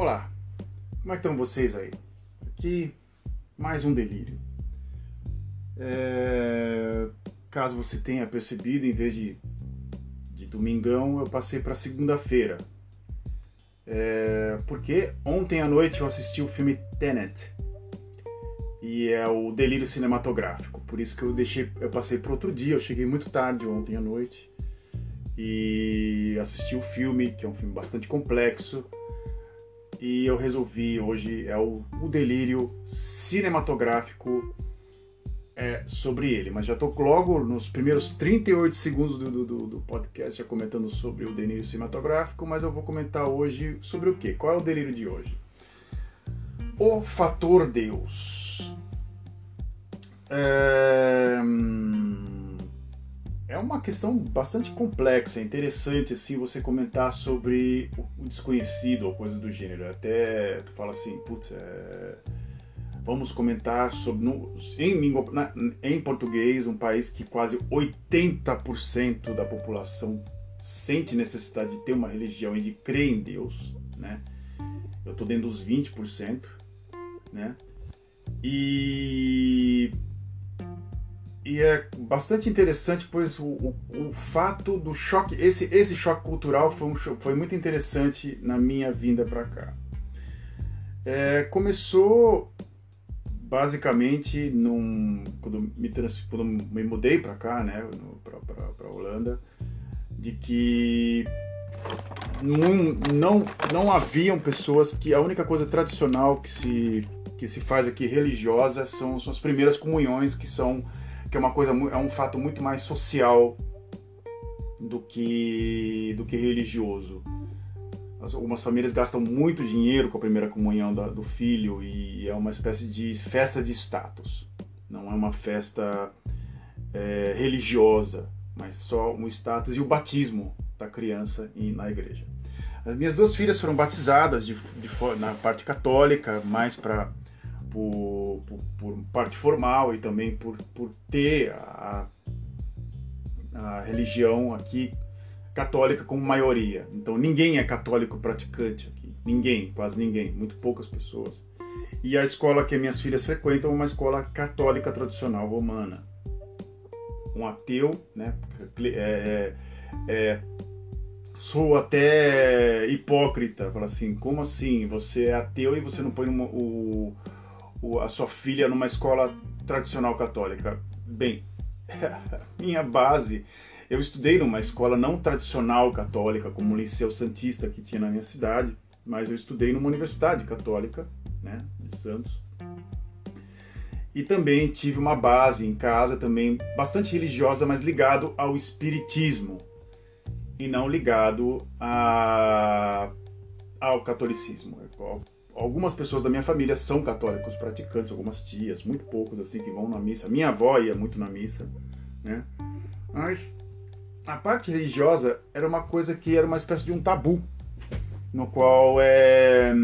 Olá, como é que estão vocês aí? Aqui mais um delírio. É... Caso você tenha percebido, em vez de, de domingão, eu passei para segunda-feira. É... Porque ontem à noite eu assisti o filme Tenet e é o delírio cinematográfico. Por isso que eu deixei, eu passei para outro dia. Eu cheguei muito tarde ontem à noite e assisti o filme, que é um filme bastante complexo e eu resolvi hoje é o, o delírio cinematográfico é, sobre ele, mas já estou logo nos primeiros 38 segundos do, do, do, podcast já comentando sobre o delírio cinematográfico, mas eu vou comentar hoje sobre o que? Qual é o delírio de hoje? O fator Deus. É é uma questão bastante complexa, é interessante assim você comentar sobre o desconhecido ou coisa do gênero. Até tu fala assim, putz, é... vamos comentar sobre no, em língua na, em português, um país que quase 80% da população sente necessidade de ter uma religião e de crer em Deus, né? Eu tô dentro dos 20%, né? E e é bastante interessante, pois o, o, o, fato do choque, esse, esse choque cultural foi, um, foi muito interessante na minha vinda para cá. É, começou basicamente num, quando, me, quando me mudei para cá, né, para Holanda, de que não, não, não haviam pessoas que a única coisa tradicional que se, que se faz aqui religiosa são, são as primeiras comunhões que são que é uma coisa é um fato muito mais social do que do que religioso. Algumas famílias gastam muito dinheiro com a primeira comunhão do filho e é uma espécie de festa de status. Não é uma festa é, religiosa, mas só um status e o batismo da criança na igreja. As minhas duas filhas foram batizadas de, de, na parte católica, mais para por, por, por, parte formal e também por, por ter a, a religião aqui católica como maioria. Então ninguém é católico praticante aqui. Ninguém, quase ninguém, muito poucas pessoas. E a escola que minhas filhas frequentam é uma escola católica tradicional romana. Um ateu, né? É, é, é, sou até hipócrita, fala assim, como assim? Você é ateu e você não põe uma, o, a sua filha numa escola tradicional católica? Bem, minha base, eu estudei numa escola não tradicional católica, como o Liceu Santista que tinha na minha cidade, mas eu estudei numa universidade católica, né, de Santos. E também tive uma base em casa também bastante religiosa, mas ligado ao espiritismo e não ligado a, ao catolicismo algumas pessoas da minha família são católicos praticantes, algumas tias, muito poucos assim que vão na missa. Minha avó ia muito na missa, né? Mas a parte religiosa era uma coisa que era uma espécie de um tabu, no qual é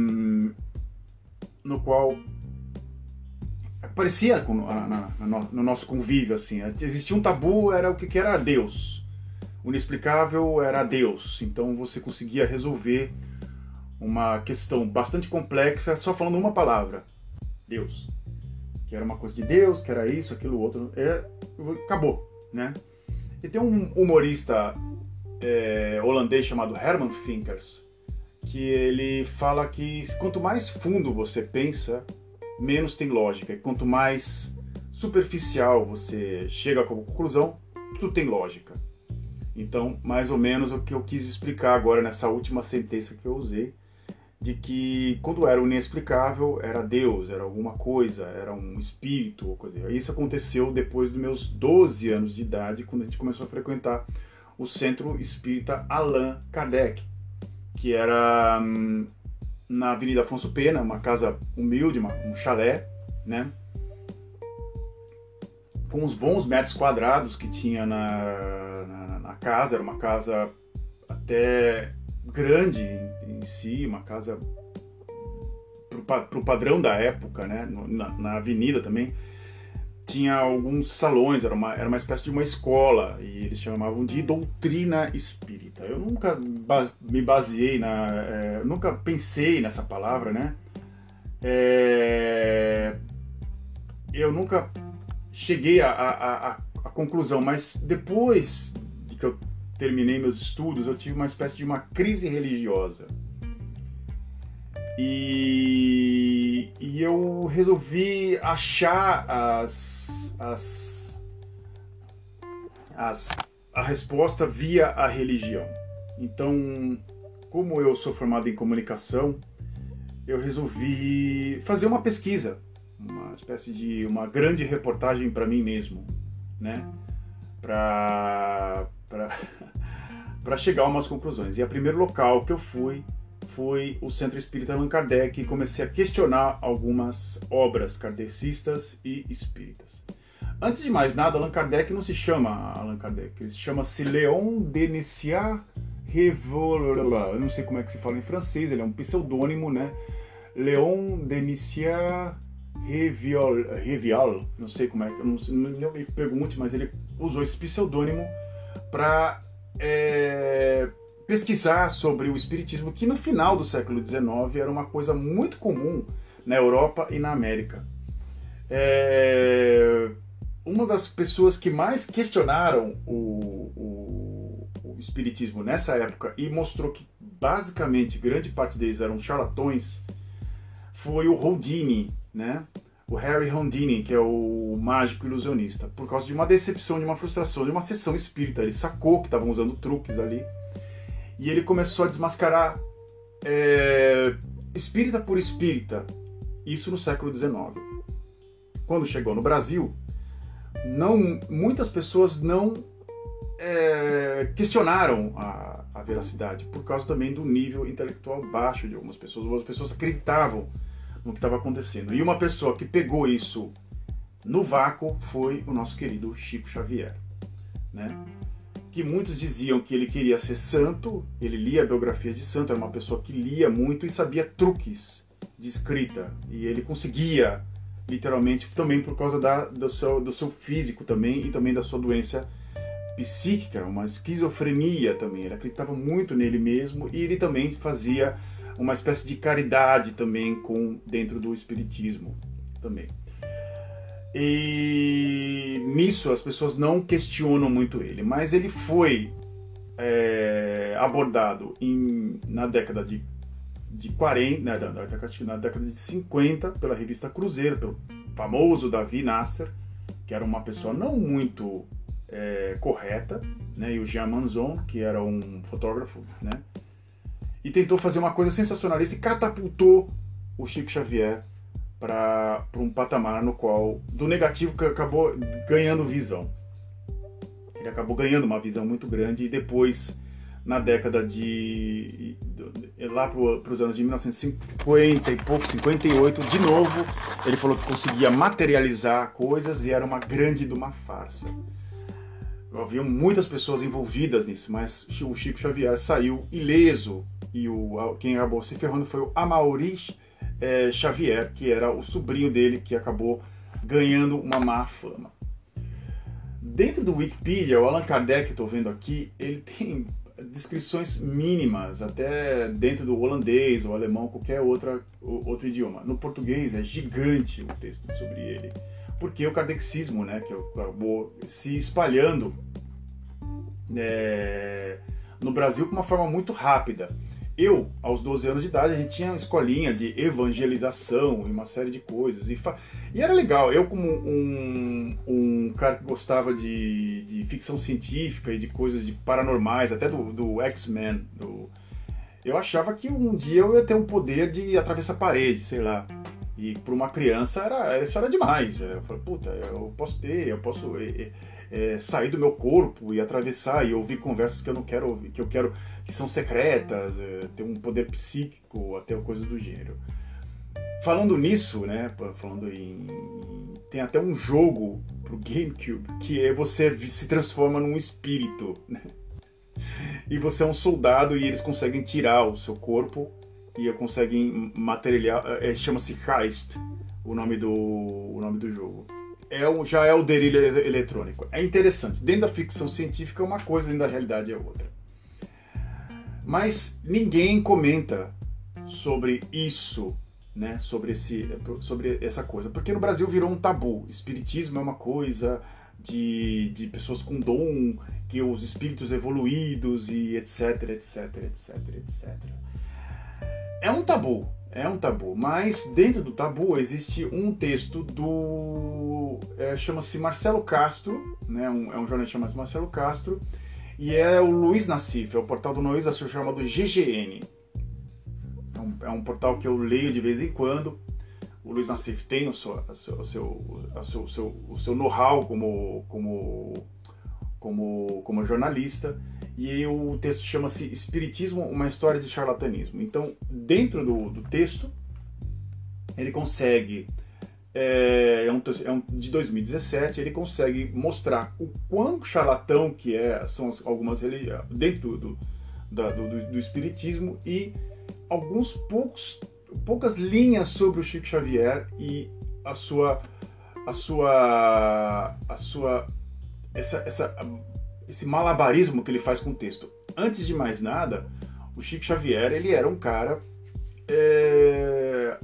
no qual aparecia no nosso convívio assim. Existia um tabu, era o que era Deus. O inexplicável era Deus. Então você conseguia resolver uma questão bastante complexa só falando uma palavra: Deus. Que era uma coisa de Deus, que era isso, aquilo, outro. É, acabou, né? E tem um humorista é, holandês chamado Herman Finkers que ele fala que quanto mais fundo você pensa, menos tem lógica. E quanto mais superficial você chega à conclusão, tudo tem lógica. Então, mais ou menos o que eu quis explicar agora nessa última sentença que eu usei de que quando era o inexplicável era Deus, era alguma coisa, era um espírito ou coisa. Isso aconteceu depois dos meus 12 anos de idade, quando a gente começou a frequentar o Centro Espírita Allan Kardec, que era hum, na Avenida Afonso Pena, uma casa humilde, uma, um chalé, né? Com os bons metros quadrados que tinha na, na, na casa, era uma casa até grande si, uma casa para o padrão da época, né? na, na avenida também. tinha alguns salões, era uma, era uma espécie de uma escola, e eles chamavam de doutrina espírita. Eu nunca ba me baseei na. É, nunca pensei nessa palavra, né? É, eu nunca cheguei à a, a, a, a, conclusão, mas depois de que eu terminei meus estudos, eu tive uma espécie de uma crise religiosa. E, e eu resolvi achar as, as, as, a resposta via a religião. Então, como eu sou formado em comunicação, eu resolvi fazer uma pesquisa, uma espécie de uma grande reportagem para mim mesmo, né? Para para chegar a umas conclusões. E o primeiro local que eu fui foi o Centro Espírita Allan Kardec e comecei a questionar algumas obras kardecistas e espíritas. Antes de mais nada, Allan Kardec não se chama Allan Kardec, ele se chama-se Léon Denis Revol... Eu não sei como é que se fala em francês, ele é um pseudônimo, né? Léon Denisia Reviol, Revial, não sei como é que, eu não, não me pergunte, mas ele usou esse pseudônimo para é, pesquisar sobre o espiritismo, que no final do século XIX era uma coisa muito comum na Europa e na América. É, uma das pessoas que mais questionaram o, o, o, espiritismo nessa época e mostrou que basicamente grande parte deles eram charlatões foi o Houdini, né? O Harry Houdini, que é o mágico ilusionista, por causa de uma decepção, de uma frustração, de uma sessão espírita. Ele sacou que estavam usando truques ali e ele começou a desmascarar é, espírita por espírita, isso no século XIX. Quando chegou no Brasil, não, muitas pessoas não é, questionaram a, a, veracidade, por causa também do nível intelectual baixo de algumas pessoas. Algumas pessoas acreditavam no que estava acontecendo. E uma pessoa que pegou isso no vácuo foi o nosso querido Chico Xavier. Né? Que muitos diziam que ele queria ser santo, ele lia biografias de santo, era uma pessoa que lia muito e sabia truques de escrita. E ele conseguia, literalmente, também por causa da, do, seu, do seu físico também e também da sua doença psíquica, uma esquizofrenia também. Ele acreditava muito nele mesmo e ele também fazia uma espécie de caridade também com dentro do espiritismo também. E nisso as pessoas não questionam muito ele, mas ele foi é, abordado em, na década de, de 40, né, na, na década de 50 pela revista Cruzeiro, pelo famoso Davi Nasser, que era uma pessoa não muito é, correta, né, e o Jean Manzon, que era um fotógrafo, né, e tentou fazer uma coisa sensacionalista e catapultou o Chico Xavier para um patamar no qual do negativo que acabou ganhando visão. Ele acabou ganhando uma visão muito grande e depois na década de lá para os anos de 1950 e pouco, 58, de novo, ele falou que conseguia materializar coisas e era uma grande de uma farsa. Havia muitas pessoas envolvidas nisso, mas o Chico Xavier saiu ileso e o, quem acabou se ferrando foi o Amaury é, Xavier, que era o sobrinho dele que acabou ganhando uma má fama. Dentro do Wikipedia, o Allan Kardec, estou vendo aqui, ele tem descrições mínimas, até dentro do holandês ou alemão, qualquer outra, outro idioma. No português é gigante o texto sobre ele, porque o kardexismo, né, que acabou se espalhando é, no Brasil com uma forma muito rápida. Eu, aos 12 anos de idade, a gente tinha uma escolinha de evangelização e uma série de coisas. E, fa... e era legal. Eu, como um, um cara que gostava de, de ficção científica e de coisas de paranormais, até do, do X-Men, do... eu achava que um dia eu ia ter um poder de atravessar a parede, sei lá. E para uma criança era, isso era demais. Eu falei, puta, eu posso ter, eu posso é, sair do meu corpo e atravessar e ouvir conversas que eu não quero ouvir, que eu quero que são secretas, é, ter um poder psíquico, até coisa do gênero. Falando nisso, né, falando em tem até um jogo pro GameCube que é você se transforma num espírito, né? E você é um soldado e eles conseguem tirar o seu corpo e conseguem materializar, é, chama-se Heist, o nome do o nome do jogo. É um, já é o delírio eletrônico. É interessante. Dentro da ficção científica é uma coisa, dentro da realidade é outra. Mas ninguém comenta sobre isso, né? Sobre, esse, sobre essa coisa. Porque no Brasil virou um tabu. Espiritismo é uma coisa de, de pessoas com dom, que os espíritos evoluídos e etc, etc, etc, etc. É um tabu, é um tabu, mas dentro do tabu existe um texto do. É, chama-se Marcelo Castro, né, um, é um jornalista chamado Marcelo Castro, e é o Luiz Nassif, é o portal do Luiz Nassif chamado GGN. É um, é um, portal que eu leio de vez em quando. O Luiz Nassif tem o seu, o seu, o seu, o seu, o seu know-how como, como, como, como jornalista e o texto chama-se Espiritismo, uma história de charlatanismo. Então, dentro do, do texto, ele consegue, é, é, um, é um, de 2017, ele consegue mostrar o quão charlatão que é, são as, algumas religiões, dentro do, da, do, do Espiritismo e alguns poucos, poucas linhas sobre o Chico Xavier e a sua, a sua, a sua, essa, essa esse malabarismo que ele faz com o texto. Antes de mais nada, o Chico Xavier ele era um cara é,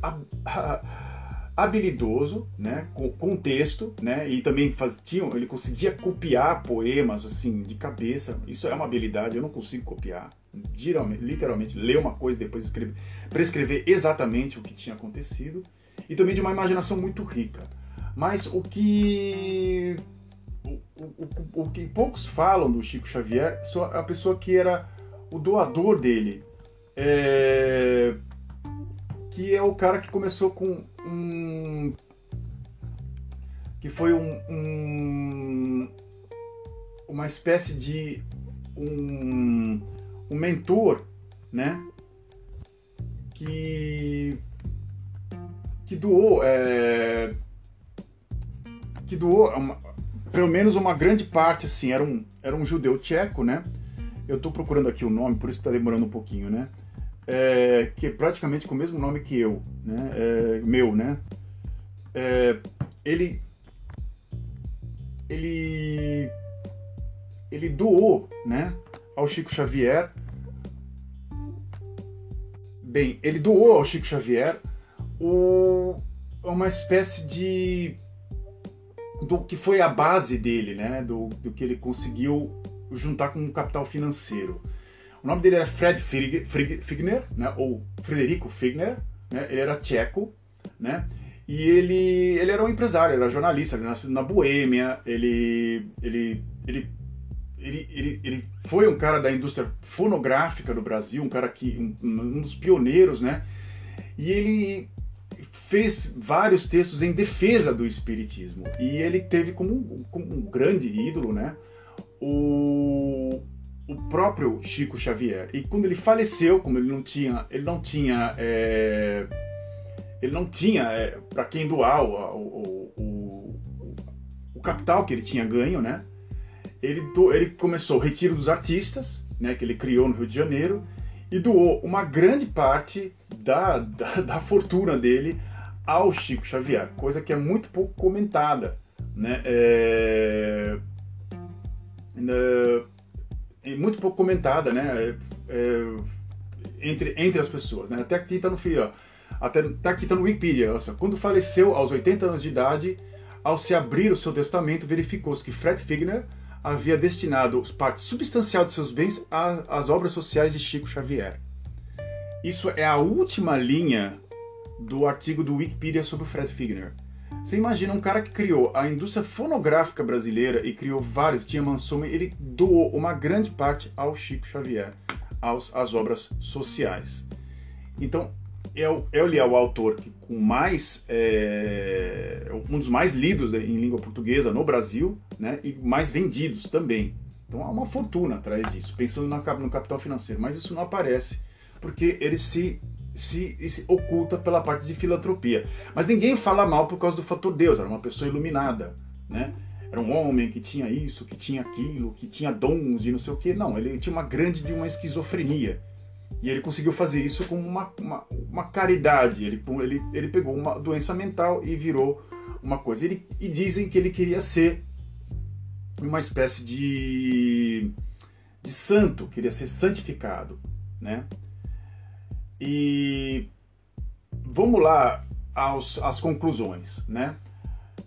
habilidoso, né, com, com texto, né, e também faz, tinha, ele conseguia copiar poemas assim de cabeça. Isso é uma habilidade, eu não consigo copiar. Literalmente, literalmente ler uma coisa depois escrever, prescrever exatamente o que tinha acontecido e também de uma imaginação muito rica. Mas o que o, o, o, que poucos falam do Chico Xavier só a pessoa que era o doador dele. É, que é o cara que começou com um. que foi um, um uma espécie de um, um mentor, né? Que que doou é, que doou uma, pelo menos uma grande parte, assim, era um, era um judeu tcheco, né? Eu estou procurando aqui o nome, por isso está demorando um pouquinho, né? É, que é praticamente com o mesmo nome que eu, né? É, meu, né? É, ele, ele, ele doou, né? Ao Chico Xavier. Bem, ele doou ao Chico Xavier o, uma espécie de do que foi a base dele, né? Do, do que ele conseguiu juntar com um capital financeiro. O nome dele era Fred Figner, né? Ou Frederico Figner, né? Ele era tcheco, né? E ele, ele era um empresário, era jornalista, ele nasceu na Boêmia, ele, ele, ele, ele, ele, ele foi um cara da indústria fonográfica do Brasil, um cara que um, um dos pioneiros, né? E ele fez vários textos em defesa do espiritismo e ele teve como um, como um grande ídolo, né, o, o próprio Chico Xavier. E quando ele faleceu, como ele não tinha, ele não tinha, é, ele não tinha é, para quem doar o, o, o, o, capital que ele tinha ganho, né? Ele, do, ele começou o retiro dos artistas, né, que ele criou no Rio de Janeiro e doou uma grande parte da, da, da fortuna dele ao Chico Xavier, coisa que é muito pouco comentada, né? É, é muito pouco comentada, né? É, é, entre, entre as pessoas, né? Até aqui está no fio, até, até aqui está no Wikipedia. Seja, quando faleceu aos 80 anos de idade, ao se abrir o seu testamento, verificou-se que Fred Figner havia destinado parte substancial de seus bens às obras sociais de Chico Xavier. Isso é a última linha do artigo do Wikipedia sobre o Fred Figner. Você imagina um cara que criou a indústria fonográfica brasileira e criou várias, tinha Mansoma, ele doou uma grande parte ao Chico Xavier, aos, às obras sociais. Então, é, ele é o autor que com mais é, um dos mais lidos em língua portuguesa no Brasil, né, e mais vendidos também. Então há uma fortuna atrás disso, pensando no capital financeiro, mas isso não aparece porque ele se, se, se oculta pela parte de filantropia. Mas ninguém fala mal por causa do fator Deus, era uma pessoa iluminada, né? Era um homem que tinha isso, que tinha aquilo, que tinha dons e não sei o que. Não, ele tinha uma grande de uma esquizofrenia. E ele conseguiu fazer isso com uma, uma, uma caridade. Ele, ele, ele pegou uma doença mental e virou uma coisa. Ele, e dizem que ele queria ser uma espécie de, de santo, queria ser santificado, né? E vamos lá aos, às conclusões, né?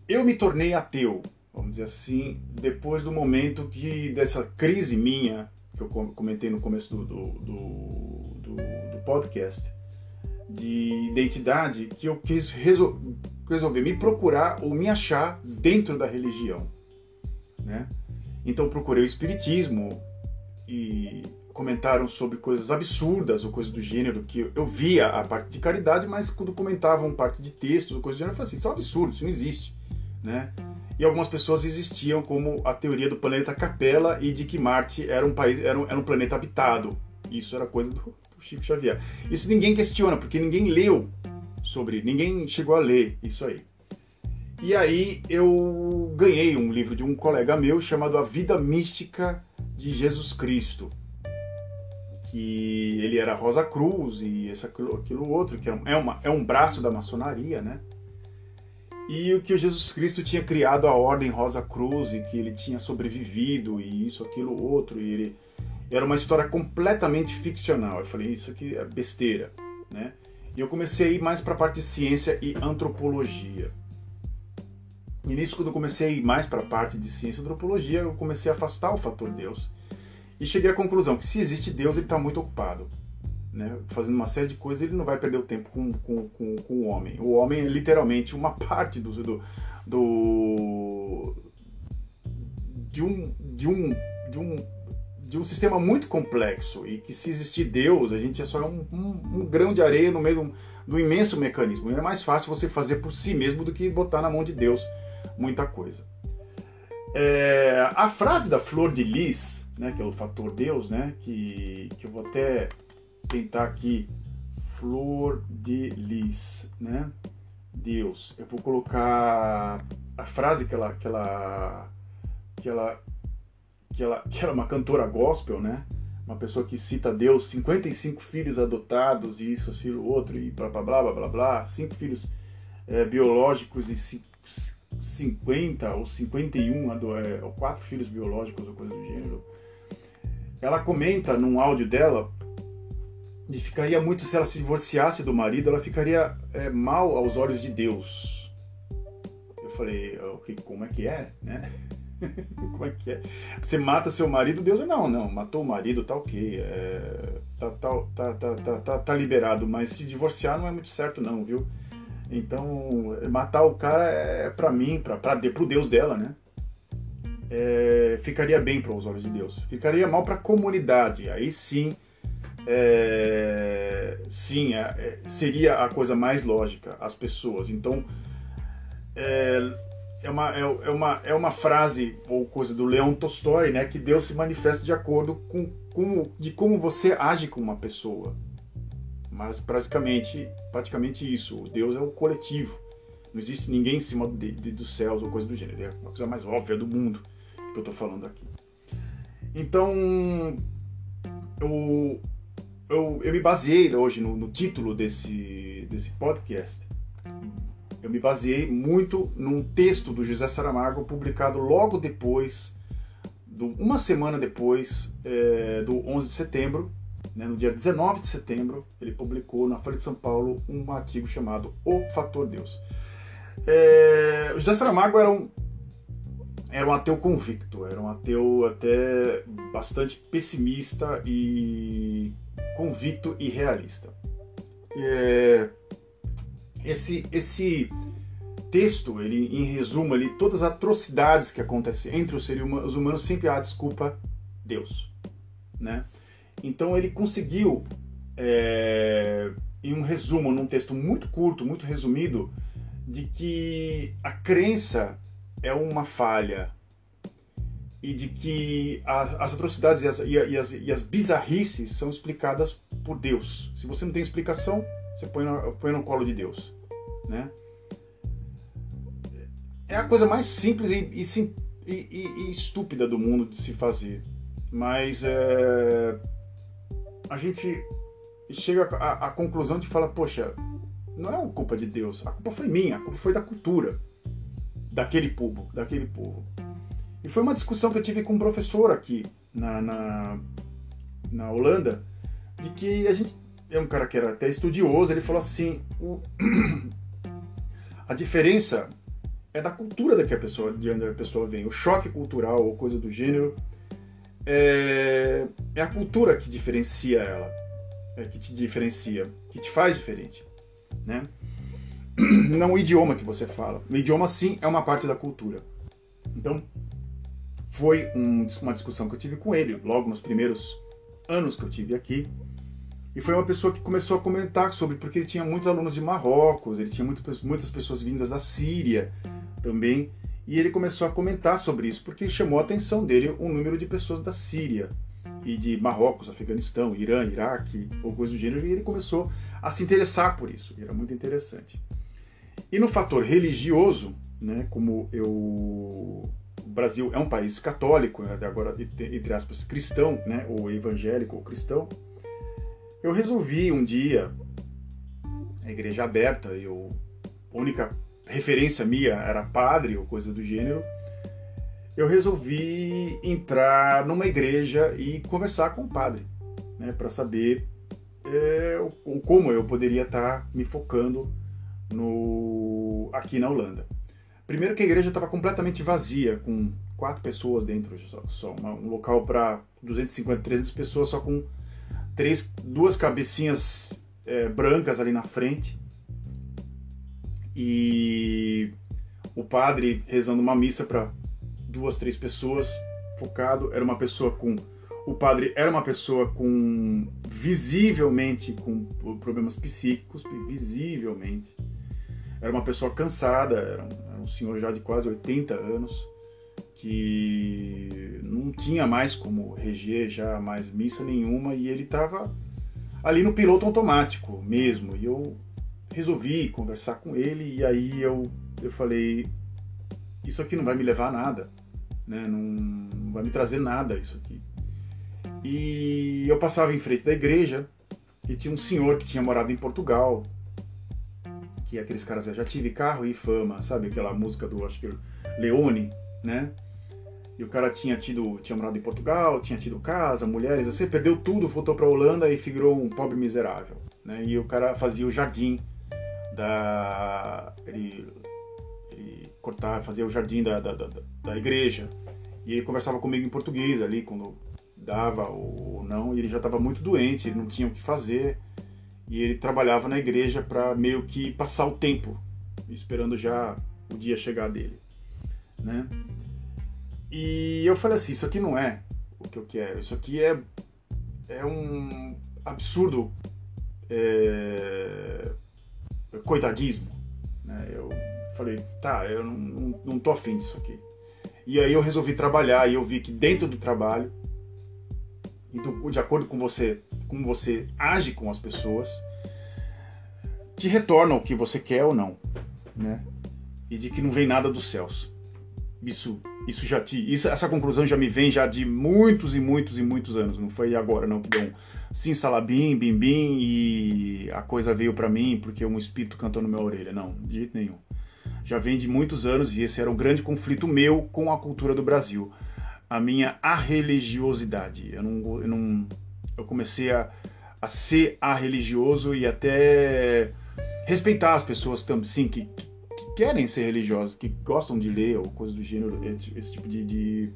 Eu me tornei ateu, vamos dizer assim, depois do momento que dessa crise minha que eu comentei no começo do, do, do, do, podcast de identidade que eu quis resol resolver me procurar ou me achar dentro da religião, né? Então procurei o espiritismo e comentaram sobre coisas absurdas ou coisas do gênero que eu via a parte de caridade, mas quando comentavam parte de textos ou coisas do gênero, eu falei assim, isso é um absurdo, isso não existe, né? E algumas pessoas existiam como a teoria do planeta Capela e de que Marte era um país, era um, era um planeta habitado. Isso era coisa do, do Chico Xavier. Isso ninguém questiona, porque ninguém leu sobre, ninguém chegou a ler isso aí. E aí eu ganhei um livro de um colega meu chamado A Vida Mística de Jesus Cristo. Que ele era Rosa Cruz e aquilo, aquilo outro, que é, é, uma, é um braço da maçonaria, né? E o que o Jesus Cristo tinha criado a Ordem Rosa Cruz e que ele tinha sobrevivido e isso, aquilo, outro. E ele era uma história completamente ficcional. Eu falei, isso aqui é besteira, né? E eu comecei a ir mais para a parte de ciência e antropologia. E nisso, quando eu comecei a ir mais para a parte de ciência e antropologia, eu comecei a afastar o fator Deus. E cheguei à conclusão que se existe Deus, ele está muito ocupado. Né? Fazendo uma série de coisas, ele não vai perder o tempo com, com, com, com o homem. O homem é literalmente uma parte do, do, do de um, de um, de um de um sistema muito complexo e que se existir Deus, a gente é só um, um, um grão de areia no meio do, imenso mecanismo. E é mais fácil você fazer por si mesmo do que botar na mão de Deus muita coisa. É, a frase da Flor de Lis, né, que é o fator Deus, né, que, que eu vou até tentar aqui, Flor de Lis, né, Deus. Eu vou colocar a frase que ela, que ela, que ela, que ela, que era é uma cantora gospel, né, uma pessoa que cita Deus, 55 filhos adotados, e isso, aquilo, outro, e blá blá blá blá blá, cinco filhos é, biológicos e 50 ou 51, é, ou quatro filhos biológicos ou coisa do gênero. Ela comenta num áudio dela que ficaria muito, se ela se divorciasse do marido, ela ficaria é, mal aos olhos de Deus. Eu falei, okay, como é que é, né? como é que é? Você mata seu marido, Deus não, não, matou o marido, tá ok, é, tá, tá, tá, tá, tá, tá, tá liberado, mas se divorciar não é muito certo não, viu? Então, matar o cara é para mim, para pro Deus dela, né? É, ficaria bem para os olhos de Deus. Ficaria mal para a comunidade. Aí sim, é, sim, é, é, seria a coisa mais lógica, as pessoas. Então, é, é, uma, é, é, uma, é uma frase ou coisa do Leão Tolstói, né? Que Deus se manifesta de acordo com, com de como você age com uma pessoa. Mas praticamente, praticamente isso. O Deus é o coletivo. Não existe ninguém em cima de, de, dos céus ou coisa do gênero. É a coisa mais óbvia do mundo que eu estou falando aqui. Então, eu, eu, eu me baseei hoje no, no título desse, desse podcast. Eu me baseei muito num texto do José Saramago publicado logo depois, do, uma semana depois é, do 11 de setembro né, no dia 19 de setembro, ele publicou na Folha de São Paulo um artigo chamado O Fator Deus. É, José Saramago era um, era um ateu convicto, era um ateu até bastante pessimista e convicto e realista. É, esse, esse texto, ele, em resumo, ele, todas as atrocidades que acontecem entre os seres humanos sempre há desculpa Deus, né? Então ele conseguiu, é, em um resumo, num texto muito curto, muito resumido, de que a crença é uma falha e de que a, as atrocidades e as, e, as, e as, bizarrices são explicadas por Deus. Se você não tem explicação, você põe no, põe no colo de Deus, né? É a coisa mais simples e, e, e estúpida do mundo de se fazer, mas é, a gente chega à, conclusão de falar, poxa, não é culpa de Deus, a culpa foi minha, a culpa foi da cultura. daquele povo, daquele povo. E foi uma discussão que eu tive com um professor aqui na, na, na Holanda, de que a gente é um cara que era até estudioso, ele falou assim, o, a diferença é da cultura da que a pessoa, de onde a pessoa vem. O choque cultural ou coisa do gênero é, é a cultura que diferencia ela, é, que te diferencia, que te faz diferente, né? Não o idioma que você fala. O idioma sim é uma parte da cultura. Então foi um, uma discussão que eu tive com ele logo nos primeiros anos que eu tive aqui. E foi uma pessoa que começou a comentar sobre, porque ele tinha muitos alunos de Marrocos, ele tinha muito, muitas pessoas vindas da Síria, também. E ele começou a comentar sobre isso, porque chamou a atenção dele o número de pessoas da Síria e de Marrocos, Afeganistão, Irã, Iraque, ou coisa do gênero, e ele começou a se interessar por isso. Era muito interessante. E no fator religioso, né, como eu, Brasil é um país católico, né, agora entre aspas cristão, né, ou evangélico ou cristão, eu resolvi um dia, a igreja aberta, eu, a única referência minha era padre ou coisa do gênero, eu resolvi entrar numa igreja e conversar com o padre, né, para saber é, o, como eu poderia estar tá me focando no, aqui na Holanda. Primeiro que a igreja estava completamente vazia, com quatro pessoas dentro só, só uma, um local para 250, 300 pessoas, só com três, duas cabecinhas é, brancas ali na frente e o padre rezando uma missa para duas, três pessoas, focado. Era uma pessoa com. O padre era uma pessoa com. visivelmente com problemas psíquicos, visivelmente. Era uma pessoa cansada, era um, um senhor já de quase 80 anos, que não tinha mais como reger já mais missa nenhuma e ele estava ali no piloto automático mesmo. E eu resolvi conversar com ele e aí eu, eu falei, isso aqui não vai me levar a nada, né? não, não vai me trazer nada isso aqui. E eu passava em frente da igreja e tinha um senhor que tinha morado em Portugal, que aqueles caras, já tive carro e fama, sabe aquela música do, acho que Leone, né? E o cara tinha tido, tinha morado em Portugal, tinha tido casa, mulheres, você perdeu tudo, voltou para Holanda e figurou um pobre miserável, né? E o cara fazia o jardim da ele, ele cortar, fazia o jardim da, da, da, da, igreja e ele conversava comigo em português ali quando dava ou não e ele já estava muito doente, ele não tinha o que fazer e ele trabalhava na igreja para meio que passar o tempo esperando já o dia chegar dele, né? E eu falei assim, isso aqui não é o que eu quero, isso aqui é é um absurdo é, coitadismo. Né? Eu falei, tá, eu não, não, não tô afim disso aqui. E aí eu resolvi trabalhar e eu vi que dentro do trabalho, e do, de acordo com você, como você age com as pessoas, te retorna o que você quer ou não, né? E de que não vem nada dos céus. Isso, isso já te, isso, essa conclusão já me vem já de muitos e muitos e muitos anos. Não foi agora não que deu um sim salabim, bim bim e a coisa veio para mim porque um espírito cantou na minha orelha. Não, de jeito nenhum. Já vem de muitos anos e esse era um grande conflito meu com a cultura do Brasil. A minha arreligiosidade. Eu não, eu não, eu comecei a, a ser arreligioso e até respeitar as pessoas também, sim, que, que, querem ser religiosas, que gostam de ler ou coisa do gênero, esse tipo de, de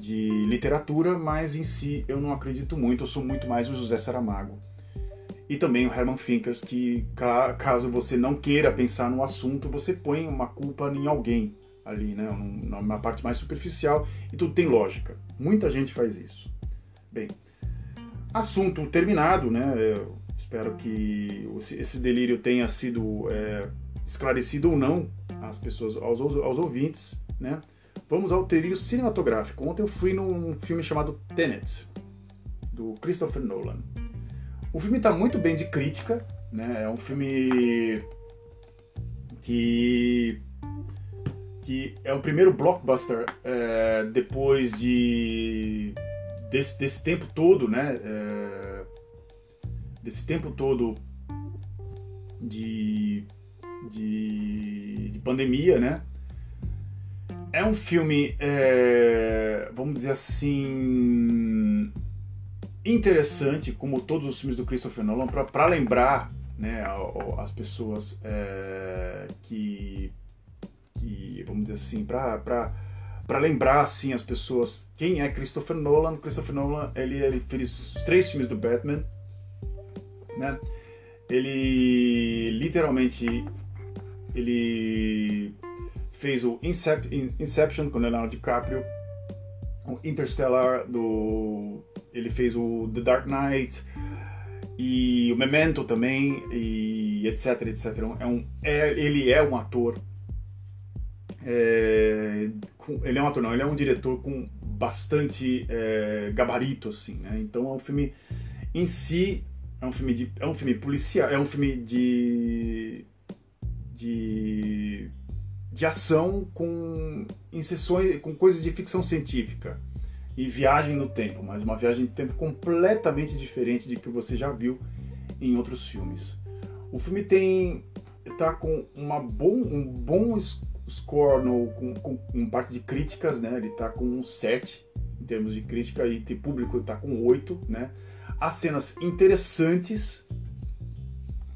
de literatura, mas em si eu não acredito muito, eu sou muito mais o José Saramago. E também o Herman Finkers, que caso você não queira pensar no assunto, você põe uma culpa em alguém ali, né? Numa parte mais superficial e tudo tem lógica. Muita gente faz isso. Bem, assunto terminado, né? Eu espero que esse delírio tenha sido é, esclarecido ou não às pessoas, aos, aos ouvintes, né? Vamos ao terio cinematográfico. Ontem eu fui num filme chamado Tenet, do Christopher Nolan. O filme está muito bem de crítica, né? É um filme que que é o primeiro blockbuster é, depois de desse, desse tempo todo, né? É, desse tempo todo de, de, de pandemia, né? é um filme, é, vamos dizer assim, interessante, como todos os filmes do Christopher Nolan, para lembrar né, as pessoas é, que, que, vamos dizer assim, para para lembrar assim as pessoas quem é Christopher Nolan. Christopher Nolan ele, ele fez os três filmes do Batman, né? Ele literalmente ele fez o Inception com Leonardo DiCaprio, o Interstellar do ele fez o The Dark Knight e o Memento também e etc etc é um é, ele é um ator é, com, ele é um ator não ele é um diretor com bastante é, gabarito assim né? então é um filme em si é um filme de é um filme policial é um filme de de de ação com inserções com coisas de ficção científica e viagem no tempo, mas uma viagem no tempo completamente diferente de que você já viu em outros filmes. O filme tem tá com uma bom, um bom no, com, com, com parte de críticas, né? Ele tá com um 7 em termos de crítica e tem público tá com 8, né? Há cenas interessantes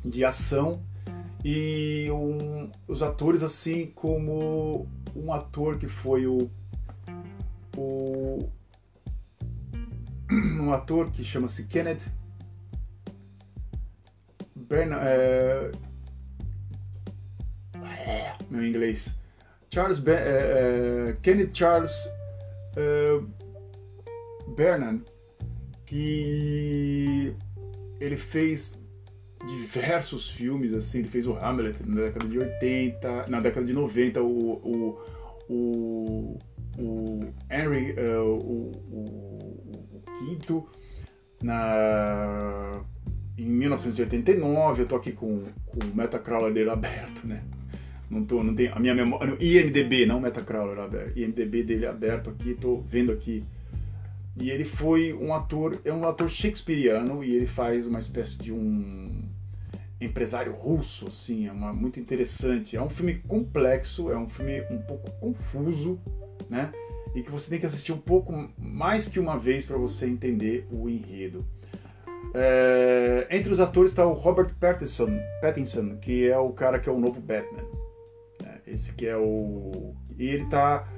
de ação e um, os atores assim como um ator que foi o, o um ator que chama-se Kenneth Bernard, é, meu inglês Charles é, é, Kenneth Charles é, Bernard que ele fez diversos filmes assim ele fez o Hamlet na década de 80 na década de 90 o, o, o, o Henry uh, o, o, o quinto na em 1989 eu tô aqui com, com o Metacrawler dele aberto né não tô não tem a minha memória IMDb não Metacrawler aberto IMDb dele aberto aqui tô vendo aqui e ele foi um ator é um ator shakespeariano e ele faz uma espécie de um empresário russo assim é uma, muito interessante é um filme complexo é um filme um pouco confuso né e que você tem que assistir um pouco mais que uma vez para você entender o enredo. É, entre os atores está o Robert Pattinson, Pattinson, que é o cara que é o novo Batman. Esse que é o. E ele está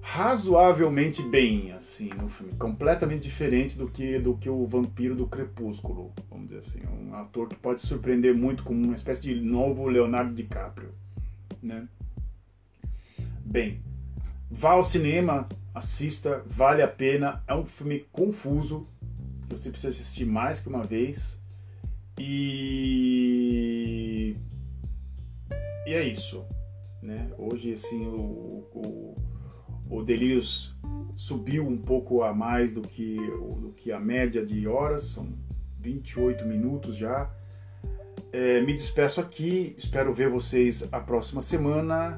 razoavelmente bem assim no filme, completamente diferente do que do que o vampiro do Crepúsculo, vamos dizer assim, um ator que pode surpreender muito como uma espécie de novo Leonardo DiCaprio, né? Bem, Vá ao cinema, assista, vale a pena. É um filme confuso, que você precisa assistir mais que uma vez. E, e é isso. Né? Hoje, assim, o, o, o Delírios subiu um pouco a mais do que, do que a média de horas, são 28 minutos já. É, me despeço aqui, espero ver vocês a próxima semana.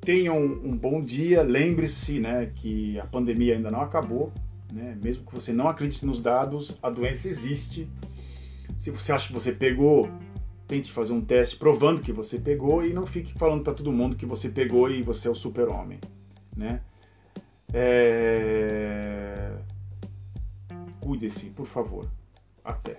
Tenham um bom dia. Lembre-se né, que a pandemia ainda não acabou. Né? Mesmo que você não acredite nos dados, a doença existe. Se você acha que você pegou, tente fazer um teste provando que você pegou e não fique falando para todo mundo que você pegou e você é o super-homem. Né? É... Cuide-se, por favor. Até.